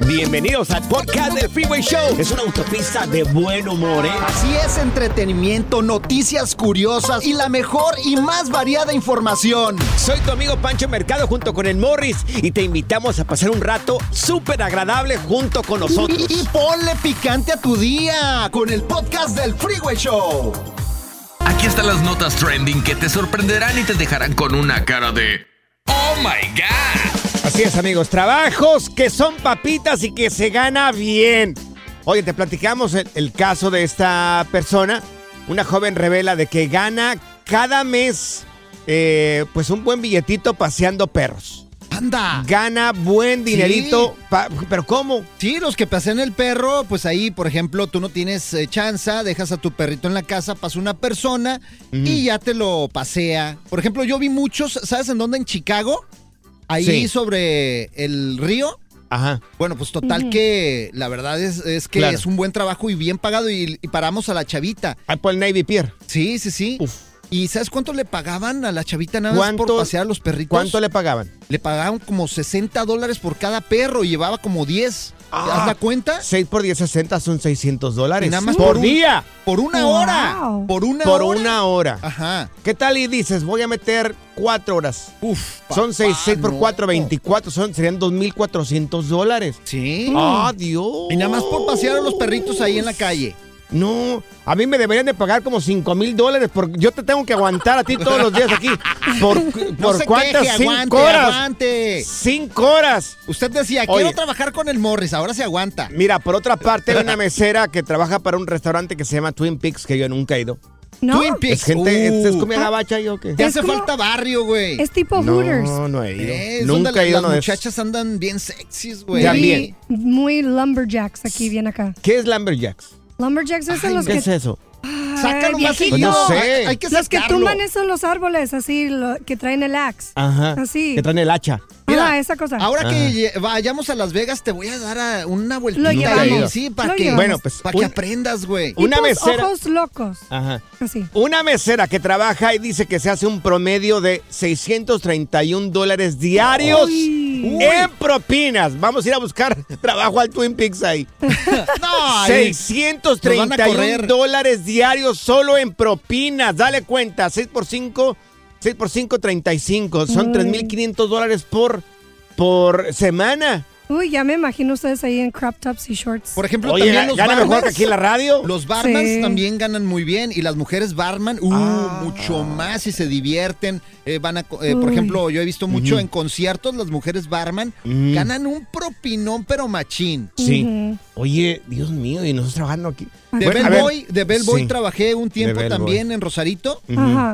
Bienvenidos al podcast del Freeway Show. Es una autopista de buen humor, ¿eh? Así es, entretenimiento, noticias curiosas y la mejor y más variada información. Soy tu amigo Pancho Mercado junto con el Morris y te invitamos a pasar un rato súper agradable junto con nosotros. Y, y ponle picante a tu día con el podcast del Freeway Show. Aquí están las notas trending que te sorprenderán y te dejarán con una cara de ¡Oh my God! Así es, amigos. Trabajos que son papitas y que se gana bien. Oye, te platicamos el, el caso de esta persona. Una joven revela de que gana cada mes eh, pues un buen billetito paseando perros. Anda. Gana buen dinerito. pa- ¿Pero cómo? Sí, los que pasean el perro, pues ahí, por ejemplo, tú no tienes eh, chanza, dejas a tu perrito en la casa, pasa una persona y ya te lo pasea. Por ejemplo, yo vi muchos, ¿sabes en dónde? En Chicago, ahí Sí. sobre el río. Ajá. Bueno, pues total que la verdad es, es que Claro. es un buen trabajo y bien pagado y, y paramos a la chavita. Ahí por el Navy Pier. Sí, sí, sí. Uf. ¿Y sabes cuánto le pagaban a la chavita nada más por ¿Cuánto- pasear a los perritos? ¿Cuánto le pagaban? Le pagaban como 60 dólares por cada perro y llevaba como 10. Ah. ¿Haz la cuenta? 6 por 10, 60 son 600 dólares. Y nada más por por un- día. Por una Wow. hora. Por una Por hora. una hora. Ajá. ¿Qué tal y dices, voy a meter 4 horas? Uf. Son 6, 6 por no. 4, 24, son, serían 2.400 dólares. Sí. ¡Ah, Dios! Y nada más por pasear a los perritos ahí en la calle. No, a mí me deberían de pagar como 5 mil dólares porque yo te tengo que aguantar a ti todos los días aquí. ¿Por, No por se cuántas? queje, 5 aguante, horas. aguante. 5 horas. Usted decía, Oye. quiero trabajar con el Morris, ahora se aguanta. Mira, por otra parte, hay una mesera que trabaja para un restaurante que se llama Twin Peaks, que yo nunca he ido. No, Twin Peaks. ¿Es gente, Uh, ¿es, es comida gabacha yo qué? Te hace como- falta barrio, güey. es tipo Hooters. No, no he ido. Eh, es Nunca he ido las muchachas andan bien sexys, güey. También. Muy lumberjacks aquí, bien acá. ¿Qué es Lumberjacks? Lumberjacks es Ay, los ¿Qué que... es eso? Sácalo más. Pues no sé. Hay, hay que Los que sacarlo. tumban esos los árboles, así, lo- que traen el axe. Ajá. Así. Que traen el hacha. Mira, Ah, esa cosa. Ahora Ajá. que vayamos a Las Vegas, te voy a dar a- una vueltita. Lo ahí, llevamos. Sí, para Lo que. Bueno, pues, para que aprendas, güey. Una Tipos mesera- ojos locos. Ajá. Así. Una mesera que trabaja y dice que se hace un promedio de 631 dólares diarios Uy. en propinas. Vamos a ir a buscar trabajo al Twin Peaks ahí. No, ahí- 631 Nos van a correr. dólares diarios solo en propinas. Dale cuenta, 6 por 5, 6 por 5, 35. Son Uy. 3.500 dólares por, por semana. Uy, ya me imagino ustedes ahí en crop tops y shorts. Por ejemplo, Oye, también los gana mejor que barmans. aquí en la radio. Los barmans Sí. también ganan muy bien y las mujeres barman, uh, Ah. mucho más y se divierten. Eh, van a, eh, por ejemplo, yo he visto mucho en conciertos, las mujeres barman ganan un propinón pero machín. Sí. Oye, Dios mío, y nosotros trabajando aquí. De Bueno, Bellboy, de Bellboy sí. trabajé un tiempo también en Rosarito.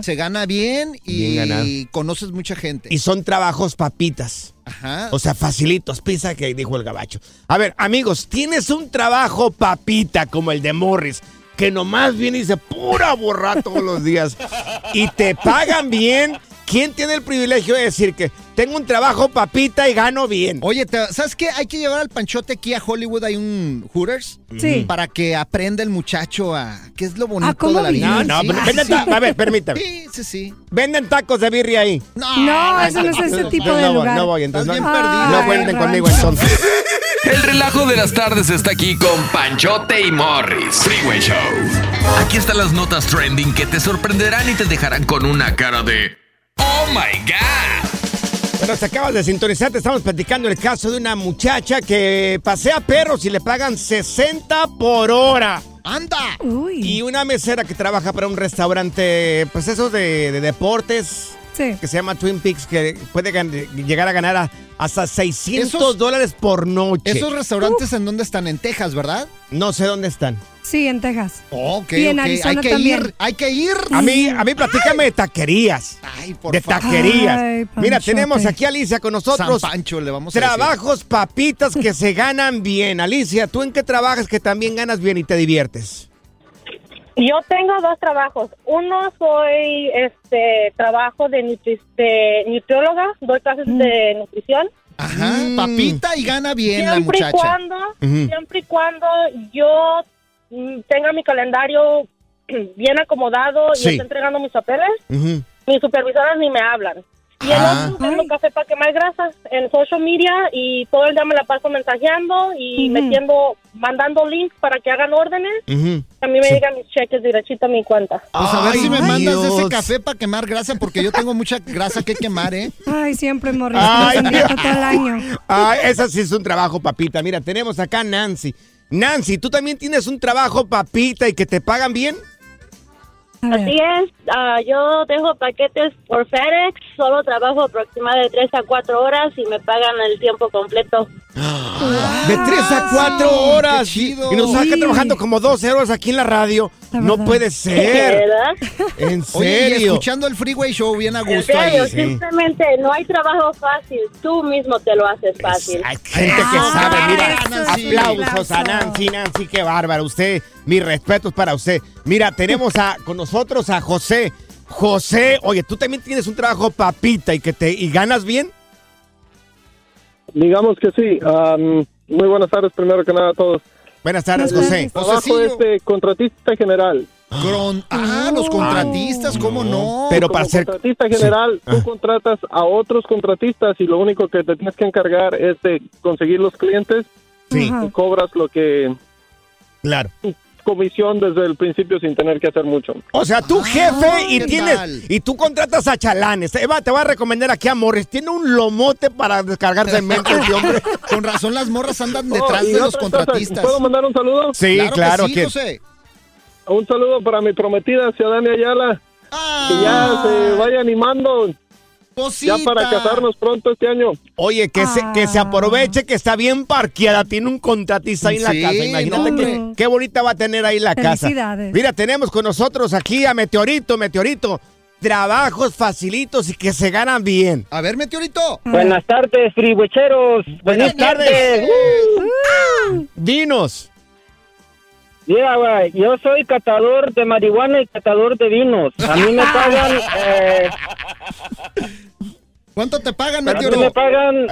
Se gana bien y Bien conoces mucha gente. Y son trabajos papitas. Ajá. O sea, facilitos, pizza que dijo el gabacho. A ver, amigos, tienes un trabajo papita como el de Morris, que nomás viene y se pura borrar todos los días. Y te pagan bien. ¿Quién tiene el privilegio de decir que tengo un trabajo papita y gano bien? Oye, te- ¿sabes qué? Hay que llevar al panchote aquí a Hollywood, hay un Hooters. Sí. Para que aprenda el muchacho a qué es lo bonito cómo de la vida. No, no, Sí, venden sí. ta- a ver, permítame. Sí, sí, sí. Venden tacos de birria ahí. No, eso no es ese tipo No, de no voy, lugar. no voy, entonces no, bien perdido. no cuenten conmigo entonces. El relajo de las tardes está aquí con Panchote y Morris. Freeway Show. Aquí están las notas trending que te sorprenderán y te dejarán con una cara de ¡Oh my God! Bueno, se acabas de sintonizar, te estamos platicando el caso de una muchacha que pasea perros y le pagan 60 por hora. ¡Anda! Uy. Y una mesera que trabaja para un restaurante, pues eso de, de deportes, Sí. que se llama Twin Peaks, que puede llegar a ganar a- hasta 600 Esos- dólares por noche. Esos restaurantes en dónde están, en Texas, ¿verdad? No sé dónde están. Sí, en Texas. Ok, Y en ok. Arizona Hay que también. ir, hay que ir. A mí, a mí platícame de taquerías. Ay, por de favor. taquerías. Ay, Mira, Panchote. tenemos aquí a Alicia con San nosotros. Pancho, le vamos a decir. Trabajos papitas que se ganan bien. Alicia, ¿tú en qué trabajas que también ganas bien y te diviertes? Yo tengo dos trabajos. Uno soy este trabajo de, nutri de nutrióloga, doy clases de nutrición. Ajá, Mm. papita y gana bien la siempre y cuando, siempre y cuando yo mm, tenga mi calendario bien acomodado Sí. y esté entregando mis papeles, mis supervisoras ni me hablan. Y el Ah. otro vendo café para quemar grasas en social media y todo el día me la paso mensajeando y metiendo, mandando links para que hagan órdenes. A mí me Sí. llegan mis cheques derechito a mi cuenta. Pues a ver Ay, si me mandas ese café para quemar grasa, porque yo tengo mucha grasa que quemar, ¿eh? Ay, siempre dieta todo el año. Ay, ese sí es un trabajo, papita. Mira, tenemos acá a Nancy. Nancy, ¿tú también tienes un trabajo, papita, y que te pagan bien? Así es, ah, yo dejo paquetes por FedEx, solo trabajo aproximadamente de 3 a 4 horas y me pagan el tiempo completo. De 3 a 4 horas. qué chido. Y nos saca Sí. trabajando como 12 horas aquí en la radio. La no puede ser. ¿Verdad? En Oye, serio. escuchando el Freeway Show bien a En gusto serio, ahí. sí. simplemente no hay trabajo fácil, tú mismo te lo haces fácil. Hay gente que Ah, sabe, mira, Nancy. aplausos a. Nancy, Nancy, qué bárbara, usted, mis respetos para usted. Mira, tenemos a, con nosotros a José. José, oye, tú también tienes un trabajo papita y que te y ganas bien. Digamos que sí. Am, muy buenas tardes, primero que nada a todos. Buenas tardes, José. Trabajo este contratista general. Cron- ah, los contratistas, ¿cómo no? Pero Como para ser contratista general, Sí. tú Ah. contratas a otros contratistas y lo único que te tienes que encargar es de conseguir los clientes Sí, y cobras lo que claro. Comisión desde el principio sin tener que hacer mucho. O sea, tú jefe y ¿qué tienes tal? y tú contratas a chalanes. Eva, te voy a recomendar aquí a Morris. Tiene un lomote para descargar cemento ese hombre. Con razón las morras andan detrás de los otra cosa, contratistas. ¿Puedo mandar un saludo? Sí, claro, claro, que sí, que- José. Un saludo para mi prometida, Ciudadania Ayala. Que ya Ah, se vaya animando ya para casarnos pronto este año. Oye, que se, que se aproveche que está bien parqueada, tiene un contratista ahí en la casa. Imagínate que- qué bonita va a tener ahí la casa. Mira, tenemos con nosotros aquí a Meteorito, Meteorito. Trabajos facilitos y que se ganan bien. A ver, Meteorito. Buenas tardes, frihuecheros. Buenas tardes. Uh. Dinos. Mira, güey, yo soy catador de marihuana y catador de vinos. A mí me pagan, eh, ¿Cuánto te pagan, Meteorito? me pagan,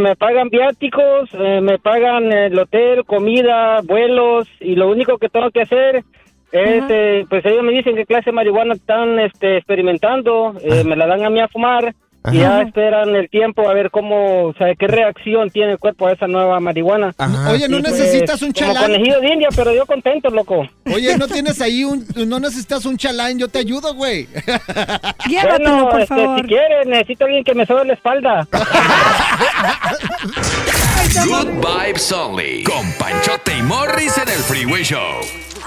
me pagan viáticos, eh, me pagan el hotel, comida, vuelos y lo único que tengo que hacer es, eh, pues ellos me dicen qué clase de marihuana están este, experimentando, eh, me la dan a mí a fumar y ya esperan el tiempo a ver cómo, o sea, qué reacción tiene el cuerpo a esa nueva marihuana. Oye, ¿no Y, pues, necesitas un Como chalán? conejillo de India, pero yo contento, loco. Oye, ¿no tienes ahí un... No necesitas un chalán, yo te ayudo, güey. Llévatelo, Bueno, por este, favor. si quieres, necesito alguien que me sobe la espalda. Good Vibes Only. Con Panchote y Morris en el Freeway Show.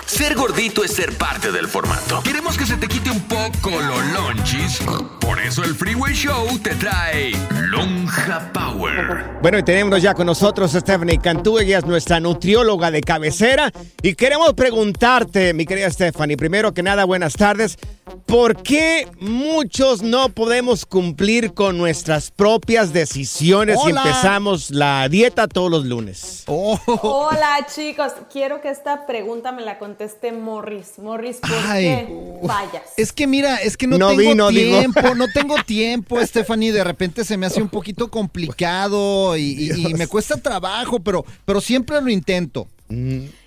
Ser gordito es ser parte del formato. Queremos que se te quite un poco los lonchis. Por eso el Freeway Show te trae Lonja Power. Bueno, y tenemos ya con nosotros a Stephanie Cantú, ella es nuestra nutrióloga de cabecera. Y queremos preguntarte, mi querida Stephanie, primero que nada, buenas tardes. ¿Por qué muchos no podemos cumplir con nuestras propias decisiones y Hola. empezamos la dieta todos los lunes? Oh, Hola chicos, quiero que esta pregunta me la conteste Morris. Morris, ¿por Ay. qué fallas? Es que mira, es que no, No tengo vino, digo. tiempo, no tengo tiempo, Stephanie. De repente se me hace un poquito complicado y, y- y me cuesta trabajo, pero, pero siempre lo intento.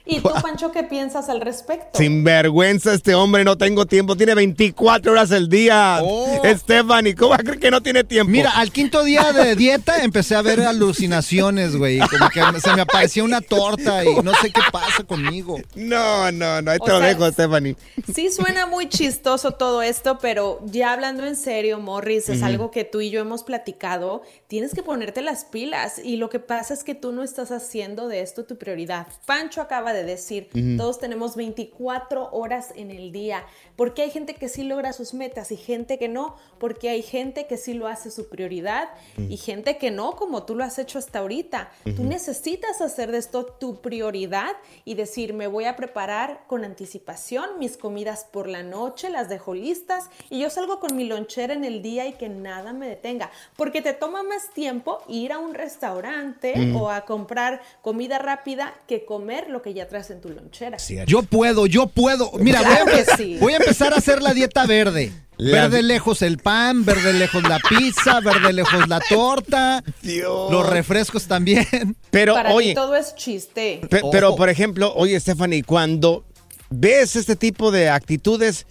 ¿Y tú, Pancho, qué piensas al respecto? Sin vergüenza este hombre, no tengo tiempo. Tiene 24 horas al día. Oh. Stephanie, ¿cómo va a creer que no tiene tiempo? Mira, al quinto día de dieta empecé a ver alucinaciones, güey. Como que se me aparecía una torta y no sé qué pasa conmigo. No, no, no, ahí te O lo sea, dejo, Stephanie. Sí suena muy chistoso todo esto, pero ya hablando en serio, Morris, es algo que tú y yo hemos platicado. Tienes que ponerte las pilas y lo que pasa es que tú no estás haciendo de esto tu prioridad. Pancho acaba de decir, todos tenemos 24 horas en el día. Porque hay gente que sí logra sus metas y gente que no, porque hay gente que sí lo hace su prioridad y gente que no, como tú lo has hecho hasta ahorita. Tú necesitas hacer de esto tu prioridad y decir, me voy a preparar con anticipación mis comidas por la noche, las dejo listas y yo salgo con mi lonchera en el día y que nada me detenga, porque te toma más tiempo ir a un restaurante o a comprar comida rápida que comer lo que ya en tu lonchera. Yo puedo, yo puedo. Mira, voy, a, sí. voy empezar a hacer la dieta verde. La- Verde lejos el pan, verde lejos la pizza, verde lejos la torta, Dios. los refrescos también. Pero, Para oye, ti todo es chiste. pe- pero por ejemplo, oye, Stephanie, cuando ves este tipo de actitudes,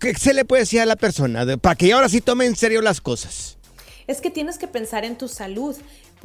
¿qué, se le puede decir a la persona? De- para que ahora sí tome en serio las cosas. Es que tienes que pensar en tu salud.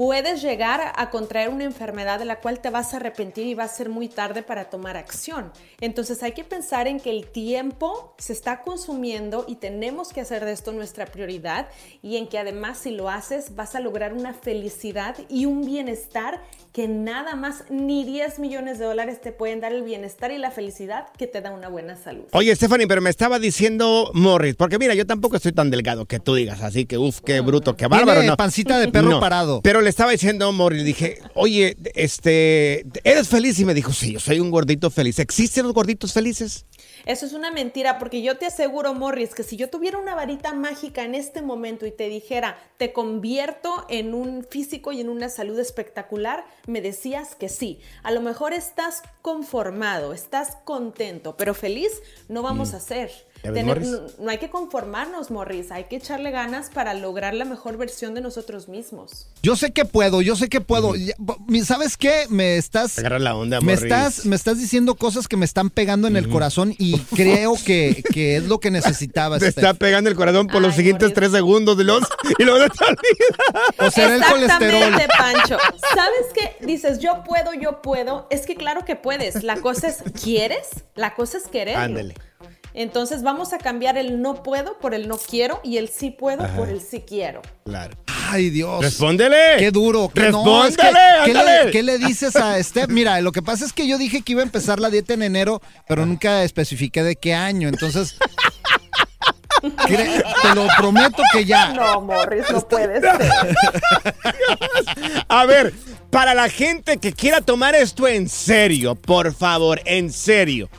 Puedes llegar a contraer una enfermedad de la cual te vas a arrepentir y va a ser muy tarde para tomar acción. Entonces hay que pensar en que el tiempo se está consumiendo y tenemos que hacer de esto nuestra prioridad y en que además si lo haces vas a lograr una felicidad y un bienestar que nada más ni 10 millones de dólares te pueden dar el bienestar y la felicidad que te da una buena salud. Oye, Stephanie, pero me estaba diciendo Morris, porque mira, yo tampoco estoy tan delgado que tú digas, así que uff, qué bruto, qué bárbaro. Tiene No. pancita de perro No, parado. Pero le estaba diciendo Morris, dije, oye, este, ¿eres feliz? Y me dijo, sí, yo soy un gordito feliz. ¿Existen los gorditos felices? Eso es una mentira, porque yo te aseguro, Morris, que si yo tuviera una varita mágica en este momento y te dijera, te convierto en un físico y en una salud espectacular, me decías que sí. A lo mejor estás conformado, estás contento, pero feliz no vamos a ser. No, no hay que conformarnos, Morris, hay que echarle ganas para lograr la mejor versión de nosotros mismos. Yo sé que puedo, yo sé que puedo. ¿Sabes qué? Me estás Agarra la onda, me Morris. estás me estás diciendo cosas que me están pegando en el corazón y creo que, que es lo que necesitaba. Te Steph. está pegando el corazón por los siguientes Morris. tres segundos y, los, y luego te olvida. O será el colesterol. Exactamente, Pancho. ¿Sabes qué? Dices, yo puedo, yo puedo. Es que claro que puedes. La cosa es, ¿quieres? La cosa es querer. Ándale. Entonces vamos a cambiar el no puedo por el no quiero y el sí puedo por el sí quiero. Claro. Ay, Dios. Respóndele. Qué duro. qué- no, es que- Respóndele, ¿qué, ándale. le, qué le dices a Steph? Mira, lo que pasa es que yo dije que iba a empezar la dieta en enero, pero nunca especifiqué de qué año. Entonces, te lo prometo que ya. No, Morris, no puede ser. A ver, para la gente que quiera tomar esto en serio, por favor, en serio,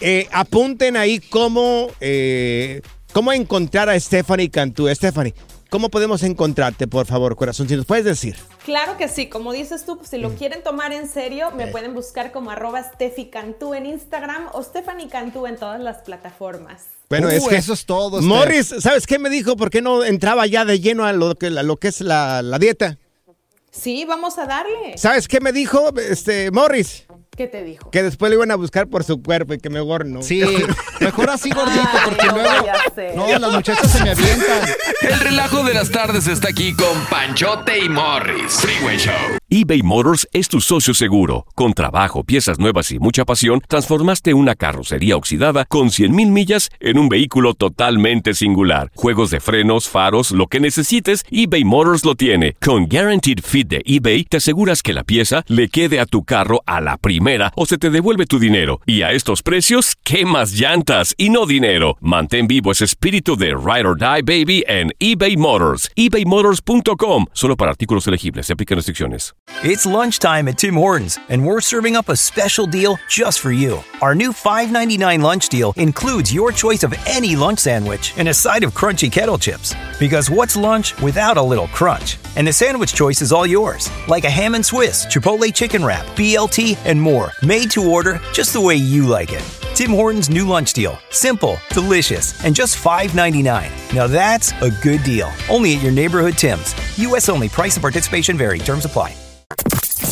eh, apunten ahí cómo, eh, cómo encontrar a Stephanie Cantú. Stephanie, ¿cómo podemos encontrarte, por favor, corazón? Si nos puedes decir. Claro que sí, como dices tú, pues, si Mm. lo quieren tomar en serio, Eh. me pueden buscar como arroba Steffi Cantú en Instagram o Stephanie Cantú en todas las plataformas. Bueno, Uh, es que eso es todo, Steph. Morris, ¿sabes qué me dijo? ¿Por qué no entraba ya de lleno a lo que, a lo que es la, la dieta? Sí, vamos a darle. ¿Sabes qué me dijo este Morris? ¿Qué te dijo? Que después le iban a buscar por su cuerpo y que mejor no. Sí, mejor así gordito, Ay, porque no luego. No, las muchachas se me avientan. El relajo de las tardes está aquí con Panchote y Morris. Freeway Show. eBay Motors es tu socio seguro. Con trabajo, piezas nuevas y mucha pasión, transformaste una carrocería oxidada con 100.000 millas en un vehículo totalmente singular. Juegos de frenos, faros, lo que necesites, eBay Motors lo tiene. Con Guaranteed Fit de eBay, te aseguras que la pieza le quede a tu carro a la primera o se te devuelve tu dinero. Y a estos precios, ¿qué más llantas y no dinero? Mantén vivo ese espíritu de Ride or Die Baby en eBay Motors. ebaymotors.com. Solo para artículos elegibles. Se aplican restricciones. It's lunchtime at Tim Hortons, and we're serving up a special deal just for you. Our new $5.99 lunch deal includes your choice of any lunch sandwich and a side of crunchy kettle chips. Because what's lunch without a little crunch? And the sandwich choice is all yours, like a ham and Swiss, Chipotle chicken wrap, BLT, and more, made to order just the way you like it. Tim Hortons' new lunch deal. Simple, delicious, and just $5.99. Now that's a good deal. Only at your neighborhood Tim's. U.S. only. Price and participation vary. Terms apply.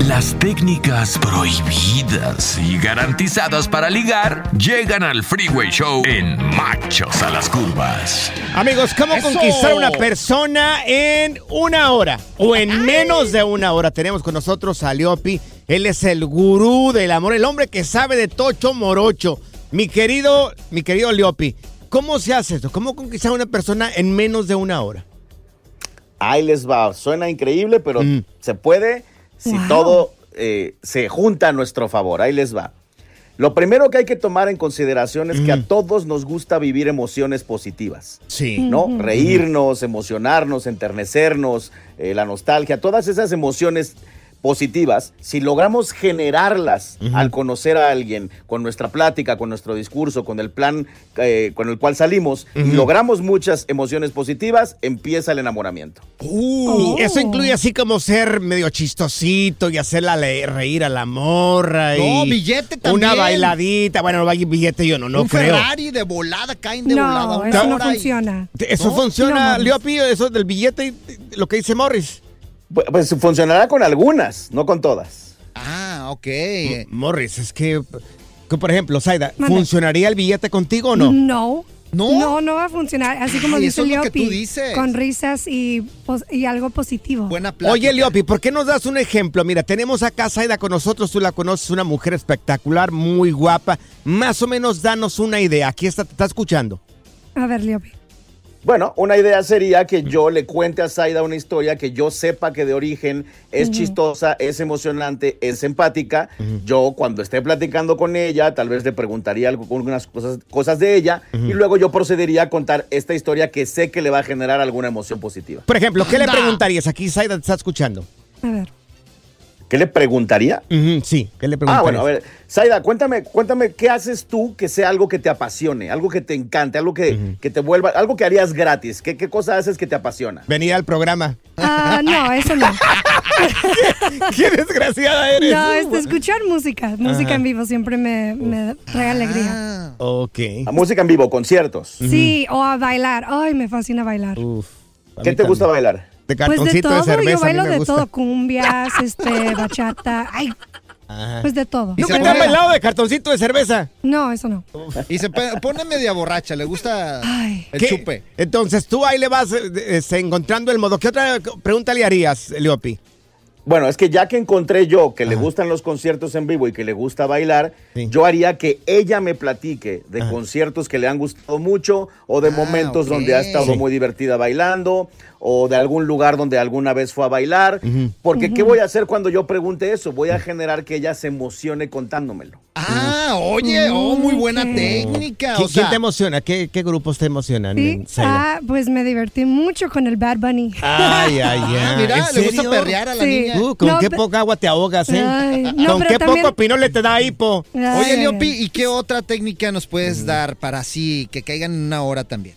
Las técnicas prohibidas y garantizadas para ligar llegan al Freeway Show en Machos a las Curvas. Amigos, ¿cómo ¡Eso! conquistar a una persona en una hora o en menos de una hora? Tenemos con nosotros a Leopi. Él es el gurú del amor, el hombre que sabe de tocho morocho. Mi querido, mi querido Leopi, ¿cómo se hace esto? ¿Cómo conquistar a una persona en menos de una hora? Ahí les va. Suena increíble, pero Mm. se puede si Wow. todo eh, se junta a nuestro favor. Ahí les va. Lo primero que hay que tomar en consideración es que a todos nos gusta vivir emociones positivas. Sí. ¿no? Reírnos, emocionarnos, enternecernos, eh, la nostalgia, todas esas emociones positivas, si logramos generarlas al conocer a alguien, con nuestra plática, con nuestro discurso, con el plan eh, con el cual salimos, y logramos muchas emociones positivas, empieza el enamoramiento. Uh, Eso incluye así como ser medio chistosito y hacerla reír a la morra. No, y billete Una también. bailadita. Bueno, no billete yo no, no un creo. Ferrari de volada, caen de volada. No, una eso no funciona. Eso No, funciona, no, Leopi, eso del billete, y lo que dice Morris. Pues, pues funcionará con algunas, no con todas. Ah, ok. Morris, es que, que, por ejemplo, Zaida. ¿funcionaría el billete contigo o no? No. ¿No? No, no va a funcionar. Así como Ay, dice eso es lo que Leopi, tú dices. Con risas y, y algo positivo. Buena plática. Oye, Leopi, ¿por qué nos das un ejemplo? Mira, tenemos acá a Zaida con nosotros, tú la conoces, una mujer espectacular, muy guapa. Más o menos danos una idea. Aquí está, te está escuchando. A ver, Leopi. Bueno, una idea sería que yo le cuente a Zaida una historia que yo sepa que de origen es chistosa, es emocionante, es empática. Yo cuando esté platicando con ella, tal vez le preguntaría algunas cosas, cosas de ella y luego yo procedería a contar esta historia que sé que le va a generar alguna emoción positiva. Por ejemplo, ¿qué le preguntarías? Aquí Zaida te está escuchando. A ver. ¿Qué le preguntaría? Ujú, sí, ¿qué le Ah, preguntarías? bueno, a ver, Zaida, cuéntame, cuéntame qué haces tú que sea algo que te apasione, algo que te encante, algo que, que te vuelva, algo que harías gratis. ¿Qué, qué cosa haces que te apasiona? Venir al programa. Ah, no, eso no. ¡Qué desgraciada eres! No, este, escuchar música. Música en vivo siempre me, me trae alegría. Ah, Ok. A música en vivo, conciertos. Sí, o a bailar. Ay, me fascina bailar. Uf, ¿Qué te gusta bailar? De Pues de cartoncito de, todo, cerveza. yo a mí bailo me de gusta. todo, cumbias, este, bachata, ay, Ajá. pues de todo. Y se ¿Nunca te han bailado de cartoncito de cerveza? No, eso no. y se pone media borracha, le gusta Ay. el ¿Qué? chupe. Entonces tú ahí le vas eh, encontrando el modo. ¿Qué otra pregunta le harías, Leopi? Bueno, es que ya que encontré yo que le gustan los conciertos en vivo y que le gusta bailar, Sí. yo haría que ella me platique de Ajá. conciertos que le han gustado mucho o de Ah, momentos donde ha estado Sí. muy divertida bailando o de algún lugar donde alguna vez fue a bailar. Porque ¿qué voy a hacer cuando yo pregunte eso? Voy a generar que ella se emocione contándomelo. Ah, oye, oh, muy buena técnica. ¿Quién, O sea, quién te emociona? ¿Qué, qué grupos te emocionan? Sí, ah, pues me divertí mucho con el Bad Bunny. Ay, ay, ay. ah, mira, ¿En le gusta perrear a la Sí. niña. Uh, con No, qué poca agua te ahogas, ¿eh? Ay, no, con qué también- poco pinole te da hipo. Ay, Oye, Leopi. ¿y qué otra técnica nos puedes dar para así que caigan en una hora también?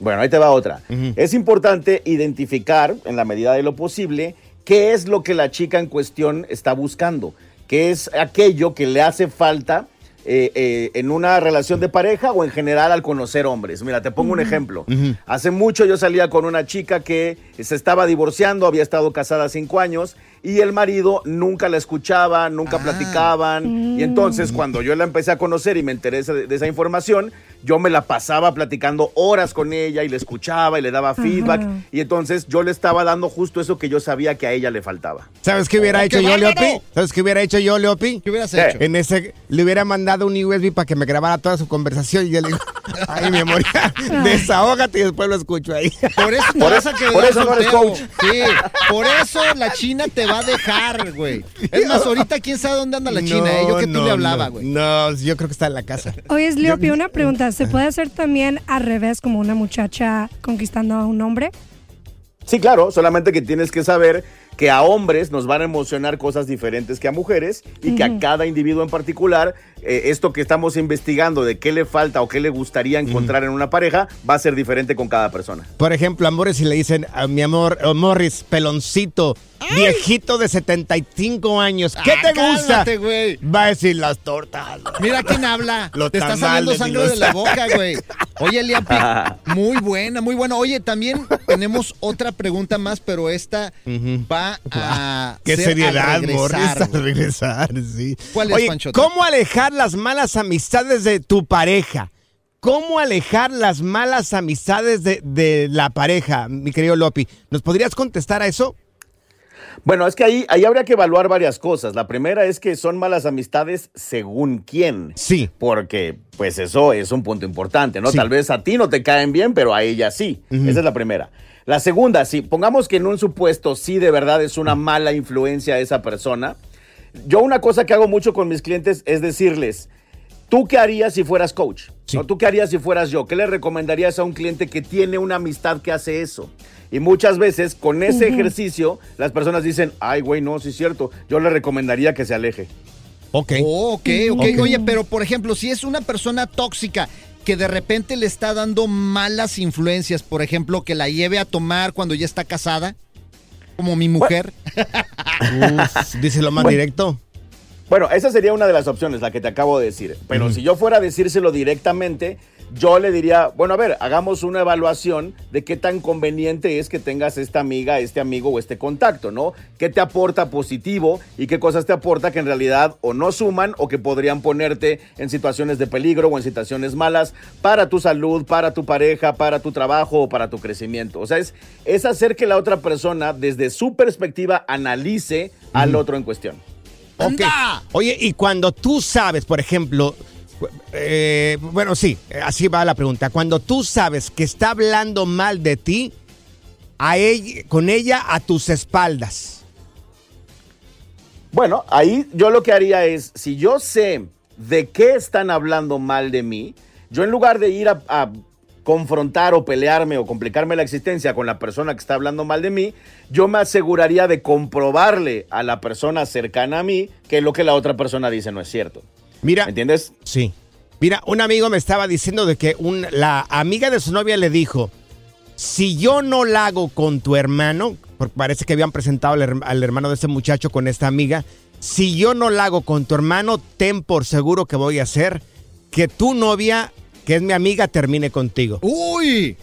Bueno, ahí te va otra. Es importante identificar, en la medida de lo posible, qué es lo que la chica en cuestión está buscando, qué es aquello que le hace falta eh, eh, en una relación de pareja o en general al conocer hombres. Mira, te pongo un ejemplo. Hace mucho yo salía con una chica que se estaba divorciando, había estado casada cinco años y el marido nunca la escuchaba, nunca Ah. platicaban. Y entonces cuando yo la empecé a conocer y me enteré de, de esa información, yo me la pasaba platicando horas con ella y le escuchaba y le daba feedback. Ajá. Y entonces yo le estaba dando justo eso que yo sabía que a ella le faltaba. ¿Sabes qué hubiera ¡Oh, hecho yo! Leopi? ¿Sabes qué hubiera hecho yo, Leopi? ¿Qué hubieras ¿Qué? hecho? En ese, le hubiera mandado un USB para que me grabara toda su conversación y yo le digo, ay, mi amor, desahógate y después lo escucho ahí. Por eso Por eso- quedar por eso no eres soltero. coach. Sí, por eso la China te va a dejar, güey. Es más, ahorita quién sabe dónde anda la China, ¿eh? Yo que tú no, le hablaba, güey. No, yo creo que está en la casa. Oye, Leopi, una pregunta. ¿Se puede hacer también al revés como una muchacha conquistando a un hombre? Sí, claro, solamente que tienes que saber que a hombres nos van a emocionar cosas diferentes que a mujeres y que a cada individuo en particular, eh, esto que estamos investigando de qué le falta o qué le gustaría encontrar en una pareja va a ser diferente con cada persona. Por ejemplo, amores, si le dicen a mi amor, oh, Morris, peloncito, viejito de 75 años, ¿qué Ah, te gusta? cálmate, güey. Va a decir las tortas. Mira quién habla. Los Te está saliendo sangre los- de la boca, güey. Oye, Liampi, muy buena, muy buena. Oye, también tenemos otra pregunta más, pero esta va a. Qué ser seriedad, al regresar, Morris, al güey. regresar, sí. ¿Cuál es, Oye, Panchote? ¿cómo alejar las malas amistades de tu pareja? ¿Cómo alejar las malas amistades de, de la pareja, mi querido Lopi? ¿Nos podrías contestar a eso? Bueno, es que ahí, ahí habría que evaluar varias cosas. La primera es que son malas amistades según quién. Sí. Porque, pues eso es un punto importante, ¿no? Sí. Tal vez a ti no te caen bien, pero a ella sí. Esa es la primera. La segunda, si pongamos que en un supuesto sí de verdad es una mala influencia esa persona, yo una cosa que hago mucho con mis clientes es decirles, ¿tú qué harías si fueras coach? ¿No? ¿Tú qué harías si fueras yo? ¿Qué le recomendarías a un cliente que tiene una amistad que hace eso? Y muchas veces con ese ejercicio las personas dicen, ay güey, no, sí es cierto, yo le recomendaría que se aleje. Ok. Oh, ok, ok. Ok. Oye, pero por ejemplo, si es una persona tóxica que de repente le está dando malas influencias, por ejemplo, que la lleve a tomar cuando ya está casada, como mi mujer. Uf, díselo más Bueno. directo. Bueno, esa sería una de las opciones, la que te acabo de decir. Pero si yo fuera a decírselo directamente, yo le diría, bueno, a ver, hagamos una evaluación de qué tan conveniente es que tengas esta amiga, este amigo o este contacto, ¿no? ¿Qué te aporta positivo y qué cosas te aporta que en realidad o no suman o que podrían ponerte en situaciones de peligro o en situaciones malas para tu salud, para tu pareja, para tu trabajo o para tu crecimiento? O sea, es, es hacer que la otra persona desde su perspectiva analice al otro en cuestión. Oye, y cuando tú sabes, por ejemplo, eh, bueno, sí, así va la pregunta. Cuando tú sabes que está hablando mal de ti, a ella, con ella a tus espaldas. Bueno, ahí yo lo que haría es, si yo sé de qué están hablando mal de mí, yo en lugar de ir a, a confrontar o pelearme o complicarme la existencia con la persona que está hablando mal de mí, yo me aseguraría de comprobarle a la persona cercana a mí que lo que la otra persona dice no es cierto. Mira. ¿Me entiendes? Sí. Mira, un amigo me estaba diciendo de que un- la amiga de su novia le dijo, si yo no la hago con tu hermano, porque parece que habían presentado al, her- al hermano de ese muchacho con esta amiga, si yo no la hago con tu hermano, ten por seguro que voy a hacer que tu novia, que es mi amiga, termine contigo. ¡Uy!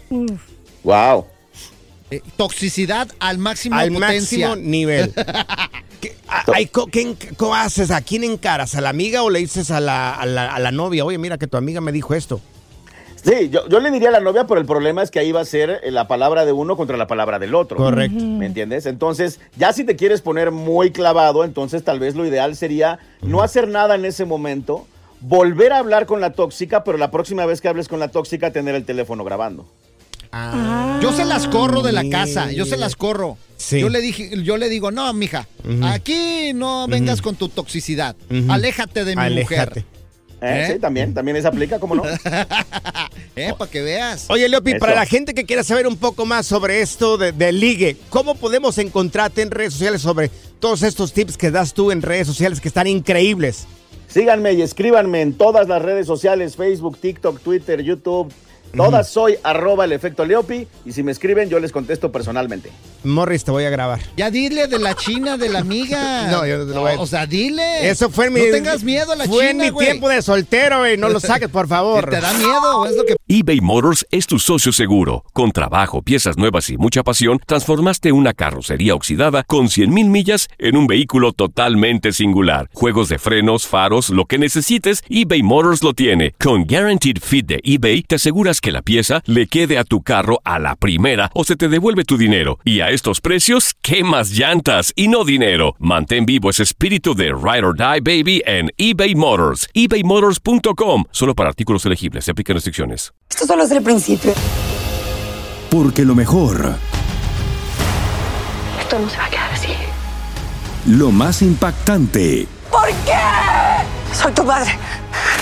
Wow. Eh, toxicidad al máximo Al potencia. máximo nivel. ¿Qué, a- ay, co- qué en- ¿Cómo haces? ¿A quién encaras? ¿A la amiga o le dices a la, a la- a la novia? Oye, mira que tu amiga me dijo esto. Sí, yo, yo le diría a la novia, pero el problema es que ahí va a ser eh, la palabra de uno contra la palabra del otro. Correcto. ¿Me entiendes? Entonces, ya si te quieres poner muy clavado, entonces tal vez lo ideal sería no hacer nada en ese momento, volver a hablar con la tóxica, pero la próxima vez que hables con la tóxica, tener el teléfono grabando. Yo se las corro de la casa, yo se las corro. Sí. Yo le dije, yo le digo, no, mija, aquí no vengas con tu toxicidad. Aléjate de mi Aléjate. mujer. ¿Eh? ¿Eh? Sí, también, también se aplica, ¿cómo no? Eh, para que veas. Oye, Leopi, Eso. para la gente que quiera saber un poco más sobre esto de, de ligue, ¿cómo podemos encontrarte en redes sociales sobre todos estos tips que das tú en redes sociales que están increíbles? Síganme y escríbanme en todas las redes sociales, Facebook, TikTok, Twitter, YouTube. Todas soy arroba el efecto Leopi y si me escriben yo les contesto personalmente. Morris, te voy a grabar. Ya dile de la China, de la amiga. No, yo no te lo voy a- O sea, dile. Eso fue mi... No tengas miedo a la Fue en China, mi güey. tiempo de soltero, güey. No lo saques, por favor. ¿Te da miedo? Es lo que eBay Motors es tu socio seguro. Con trabajo, piezas nuevas y mucha pasión, transformaste una carrocería oxidada con 100.000 millas en un vehículo totalmente singular. Juegos de frenos, faros, lo que necesites, eBay Motors lo tiene. Con Guaranteed Fit de eBay, te aseguras que la pieza le quede a tu carro a la primera o se te devuelve tu dinero. Y a estos precios, ¿qué más llantas y no dinero? Mantén vivo ese espíritu de Ride or Die Baby en eBay Motors. ebaymotors.com. Solo para artículos elegibles. Se aplican restricciones. Esto solo es el principio. Porque lo mejor, Esto no se va a quedar así. lo más impactante, ¿Por qué? Soy tu madre.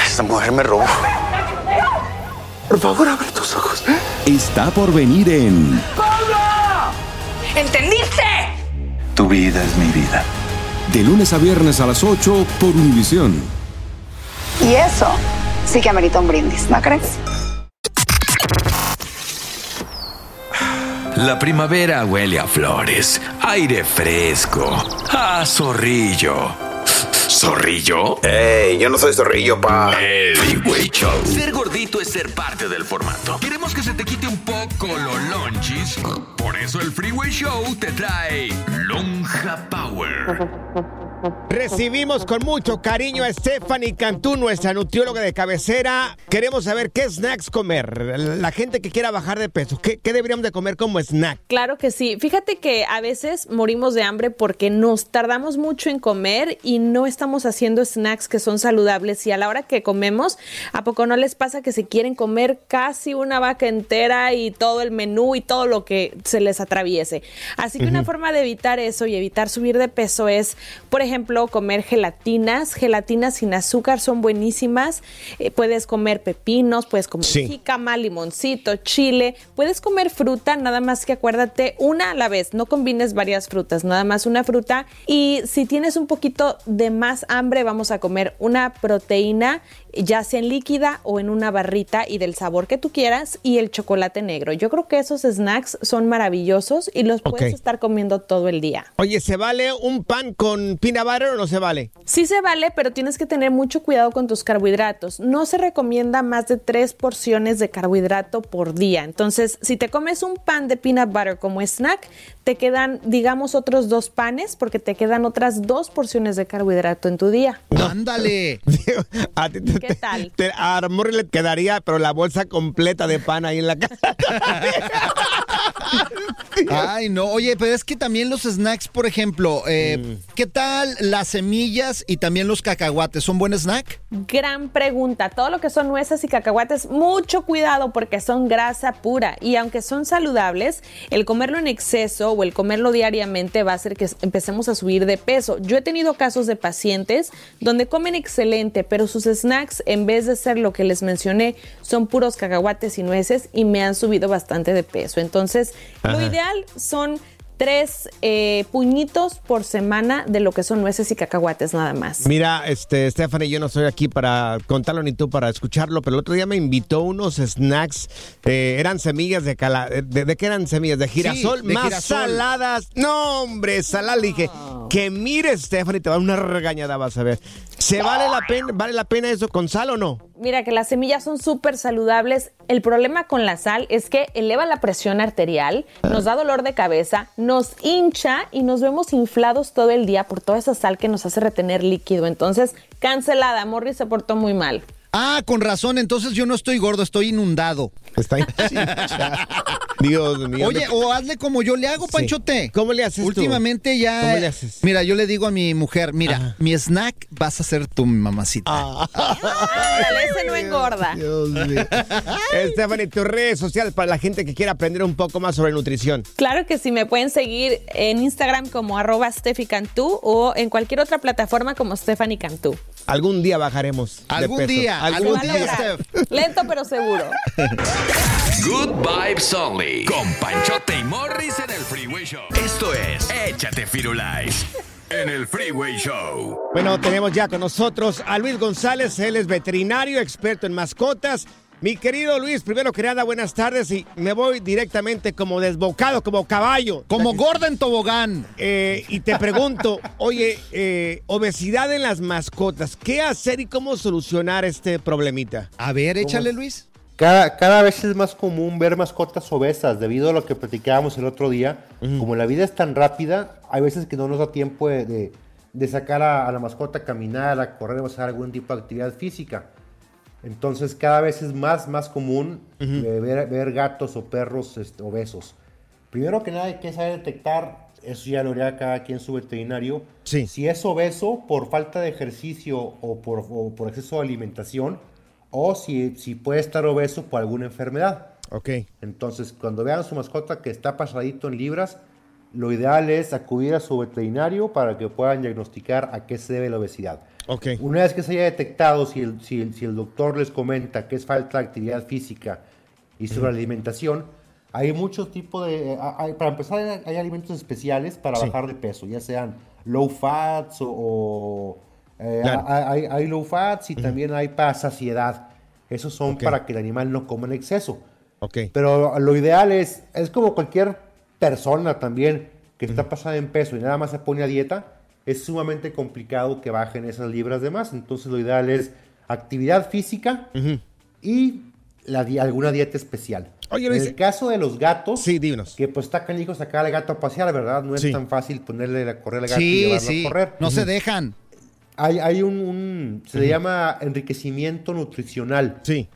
Esta mujer me robó. Por favor, abre tus ojos. Está por venir en ¿Entendiste? Tu vida es mi vida. De lunes a viernes a las 8 por Univisión. Y eso sí que amerita un brindis, ¿no crees? La primavera huele a flores, aire fresco, a zorrillo. ¿Zorrillo? ¡Ey! Yo no soy zorrillo, pa. El Freeway Show. Ser gordito es ser parte del formato. Queremos que se te quite un poco los lonchis. Por eso el Freeway Show te trae Lonja Power. Recibimos con mucho cariño a Stephanie Cantú, nuestra nutrióloga de cabecera. Queremos saber qué snacks comer. La gente que quiera bajar de peso, ¿qué, qué deberíamos de comer como snack? Claro que sí. Fíjate que a veces morimos de hambre porque nos tardamos mucho en comer y no estamos haciendo snacks que son saludables. Y a la hora que comemos, ¿a poco no les pasa que se quieren comer casi una vaca entera y todo el menú y todo lo que se les atraviese? Así que una forma de evitar eso y evitar subir de peso es, por ejemplo, comer gelatinas. Gelatinas sin azúcar son buenísimas. Eh, puedes comer pepinos, puedes comer Sí. jícama, limoncito, chile. Puedes comer fruta, nada más que acuérdate una a la vez. No combines varias frutas, nada más una fruta. Y si tienes un poquito de más hambre, vamos a comer una proteína, ya sea en líquida o en una barrita y del sabor que tú quieras y el chocolate negro. Yo creo que esos snacks son maravillosos y los puedes estar comiendo todo el día. Oye, ¿se vale un pan con peanut butter o no se vale? Sí se vale, pero tienes que tener mucho cuidado con tus carbohidratos. No se recomienda más de tres porciones de carbohidrato por día. Entonces, si te comes un pan de peanut butter como snack, te quedan, digamos, otros dos panes porque te quedan otras dos porciones de carbohidrato en tu día. Ándale. A ti te- ¿Qué tal? te- a Armor le quedaría, pero la bolsa completa de pan ahí en la casa. Ay, no. Oye, pero es que también los snacks, por ejemplo, eh, Mm. ¿qué tal las semillas y también los cacahuates? ¿Son buen snack? Gran pregunta. Todo lo que son nueces y cacahuates, mucho cuidado porque son grasa pura y aunque son saludables, el comerlo en exceso o el comerlo diariamente va a hacer que empecemos a subir de peso. Yo he tenido casos de pacientes donde comen excelente, pero sus snacks, en vez de ser lo que les mencioné, son puros cacahuates y nueces y me han subido bastante de peso. Entonces, lo Ajá. Ideal son tres eh, puñitos por semana de lo que son nueces y cacahuates nada más. Mira, este, Stephanie, yo no estoy aquí para contarlo ni tú para escucharlo, pero el otro día me invitó unos snacks, eh, eran semillas de cala, de, de qué eran semillas? De girasol, de más girasol. saladas. No, hombre, saladas. Le dije, que mire, Stephanie, te va a dar una regañada, vas a ver. ¿Se vale la pena, vale la pena eso con sal o no? Mira que las semillas son súper saludables. El problema con la sal es que eleva la presión arterial, nos da dolor de cabeza, nos hincha y nos vemos inflados todo el día por toda esa sal que nos hace retener líquido. Entonces, cancelada. Morris se portó muy mal. Ah, con razón, entonces yo no estoy gordo, estoy inundado. Está Dios mío. Oye, o hazle como yo le hago, Sí. Panchote. ¿Cómo le haces tú? Últimamente ya. ¿Cómo le haces? Mira, yo le digo a mi mujer, mira, mi snack vas a ser tu mamacita. Ah. Ándale, ese no engorda. Dios mío. Stephanie, tus redes sociales para la gente que quiera aprender un poco más sobre nutrición. Claro que sí, me pueden seguir en Instagram como arroba Steffi Cantú o en cualquier otra plataforma como Stephanie Cantú. Algún día bajaremos. de Algún peso. día, algún día. lograr. Lento pero seguro. Good Vibes Only. Con Panchote y Morris en el Freeway Show. Esto es Échate Firulais. En el Freeway Show. Bueno, tenemos ya con nosotros a Luis González, él es veterinario, experto en mascotas. Mi querido Luis, primero que nada, buenas tardes y me voy directamente como desbocado, como caballo. Como gorda en tobogán. Eh, y te pregunto, oye, eh, obesidad en las mascotas, ¿qué hacer y cómo solucionar este problemita? A ver, échale, Luis. Cada, cada vez es más común ver mascotas obesas debido a lo que platicábamos el otro día. Como la vida es tan rápida, hay veces que no nos da tiempo de, de- de sacar a, a la mascota a caminar, a correr o hacer algún tipo de actividad física. Entonces cada vez es más, más común eh, ver, ver gatos o perros este, obesos. Primero que nada hay que saber detectar, eso ya lo haría cada quien su veterinario, si es obeso por falta de ejercicio o por, o por exceso de alimentación, o si, si puede estar obeso por alguna enfermedad. Ok. Entonces, cuando vean a su mascota que está pasadito en libras, lo ideal es acudir a su veterinario para que puedan diagnosticar a qué se debe la obesidad. Ok. Una vez que se haya detectado, si el, si el- si el doctor les comenta que es falta de actividad física y sobre la alimentación, Hay muchos tipos de... hay- para empezar, hay, alimentos especiales para Sí. bajar de peso, ya sean low fats o... o, eh, Claro. hay, hay low fats y también hay para saciedad. Esos son Ok. para que el animal no coma en exceso. Ok. Pero lo ideal es, es como cualquier persona también que está pasada en peso y nada más se pone a dieta, es sumamente complicado que bajen esas libras de más. Entonces lo ideal es actividad física y la di- alguna dieta especial. Oye, en el caso de los gatos, Sí, díganos. que pues está canijo sacar al gato a pasear, ¿verdad? No es Sí. tan fácil ponerle a correr al gato y Sí, llevarlo sí. a correr. No se dejan. Hay, hay un, un- se le llama enriquecimiento nutricional. Sí.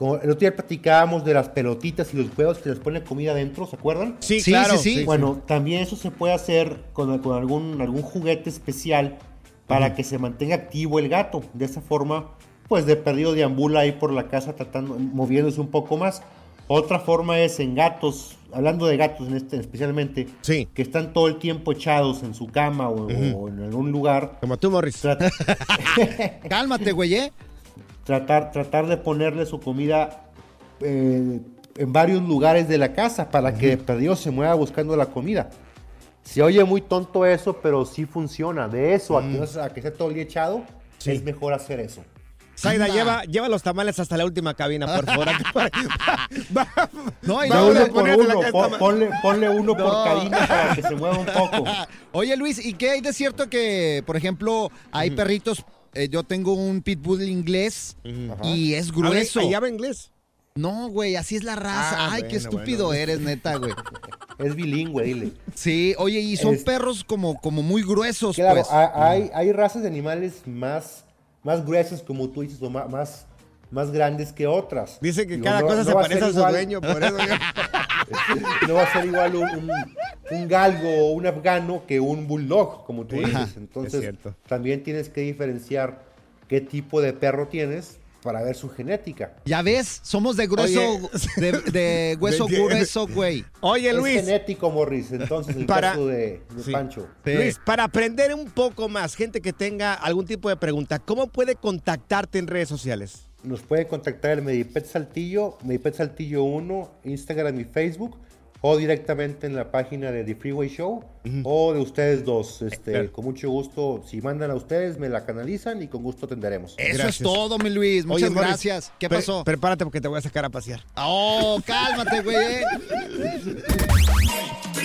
Como el otro día platicábamos de las pelotitas y los huevos que les ponen comida adentro, ¿se acuerdan? Sí, Sí, claro. sí, sí. Bueno, también eso se puede hacer con, con algún, algún juguete especial para que se mantenga activo el gato. De esa forma, pues de perdido deambula ahí por la casa tratando, moviéndose un poco más. Otra forma es en gatos, hablando de gatos en este especialmente, Sí. que están todo el tiempo echados en su cama o, o en algún lugar. Como tú, Morris. Trat- Cálmate, güey, ¿eh? Tratar, tratar de ponerle su comida eh, en varios lugares de la casa para que de perdido se mueva buscando la comida. Se oye muy tonto eso, pero sí funciona. De eso a que, no sea- a que esté todo el día echado, Sí. es mejor hacer eso. Zaida, Anda. lleva, lleva los tamales hasta la última cabina, por favor. No, y No, uno por uno, ponle, ponle uno No. por cabina para que se mueva un poco. Oye, Luis, ¿y qué hay de cierto que, por ejemplo, hay perritos? Eh, yo tengo un pitbull inglés y es grueso. ¿Y habla inglés? No, güey, así es la raza. Ah, Ay, qué estúpido bueno. eres, neta, güey. Es bilingüe, dile. Sí, oye, y son Es- perros como, como muy gruesos, Claro, pues. ha- hay, hay razas de animales más, más gruesas, como tú dices, o más, más grandes que otras. Dice que Digo, cada no- cosa no se va parece a su igual- dueño, por eso. no va a ser igual un, un- un galgo o un afgano que un bulldog, como tú Sí, dices. es Entonces, también tienes que diferenciar qué tipo de perro tienes para ver su genética. Ya ves, somos de grueso, Oye. de, de hueso grueso, güey. Oye, Es Luis. genético, Morris. Entonces, el Para- caso de, de Sí. Pancho. Sí. Luis, para aprender un poco más, gente que tenga algún tipo de pregunta, ¿cómo puede contactarte en redes sociales? Nos puede contactar el Medipet Saltillo, Medipet Saltillo 1, Instagram y Facebook, o directamente en la página de The Freeway Show, o de ustedes dos. Este, Claro. Con mucho gusto, si mandan a ustedes, me la canalizan y con gusto atenderemos. Eso Gracias. es todo, mi Luis. Muchas Oye, Morris, gracias. ¿Qué pre- pasó? Prepárate porque te voy a sacar a pasear. Oh, cálmate, güey.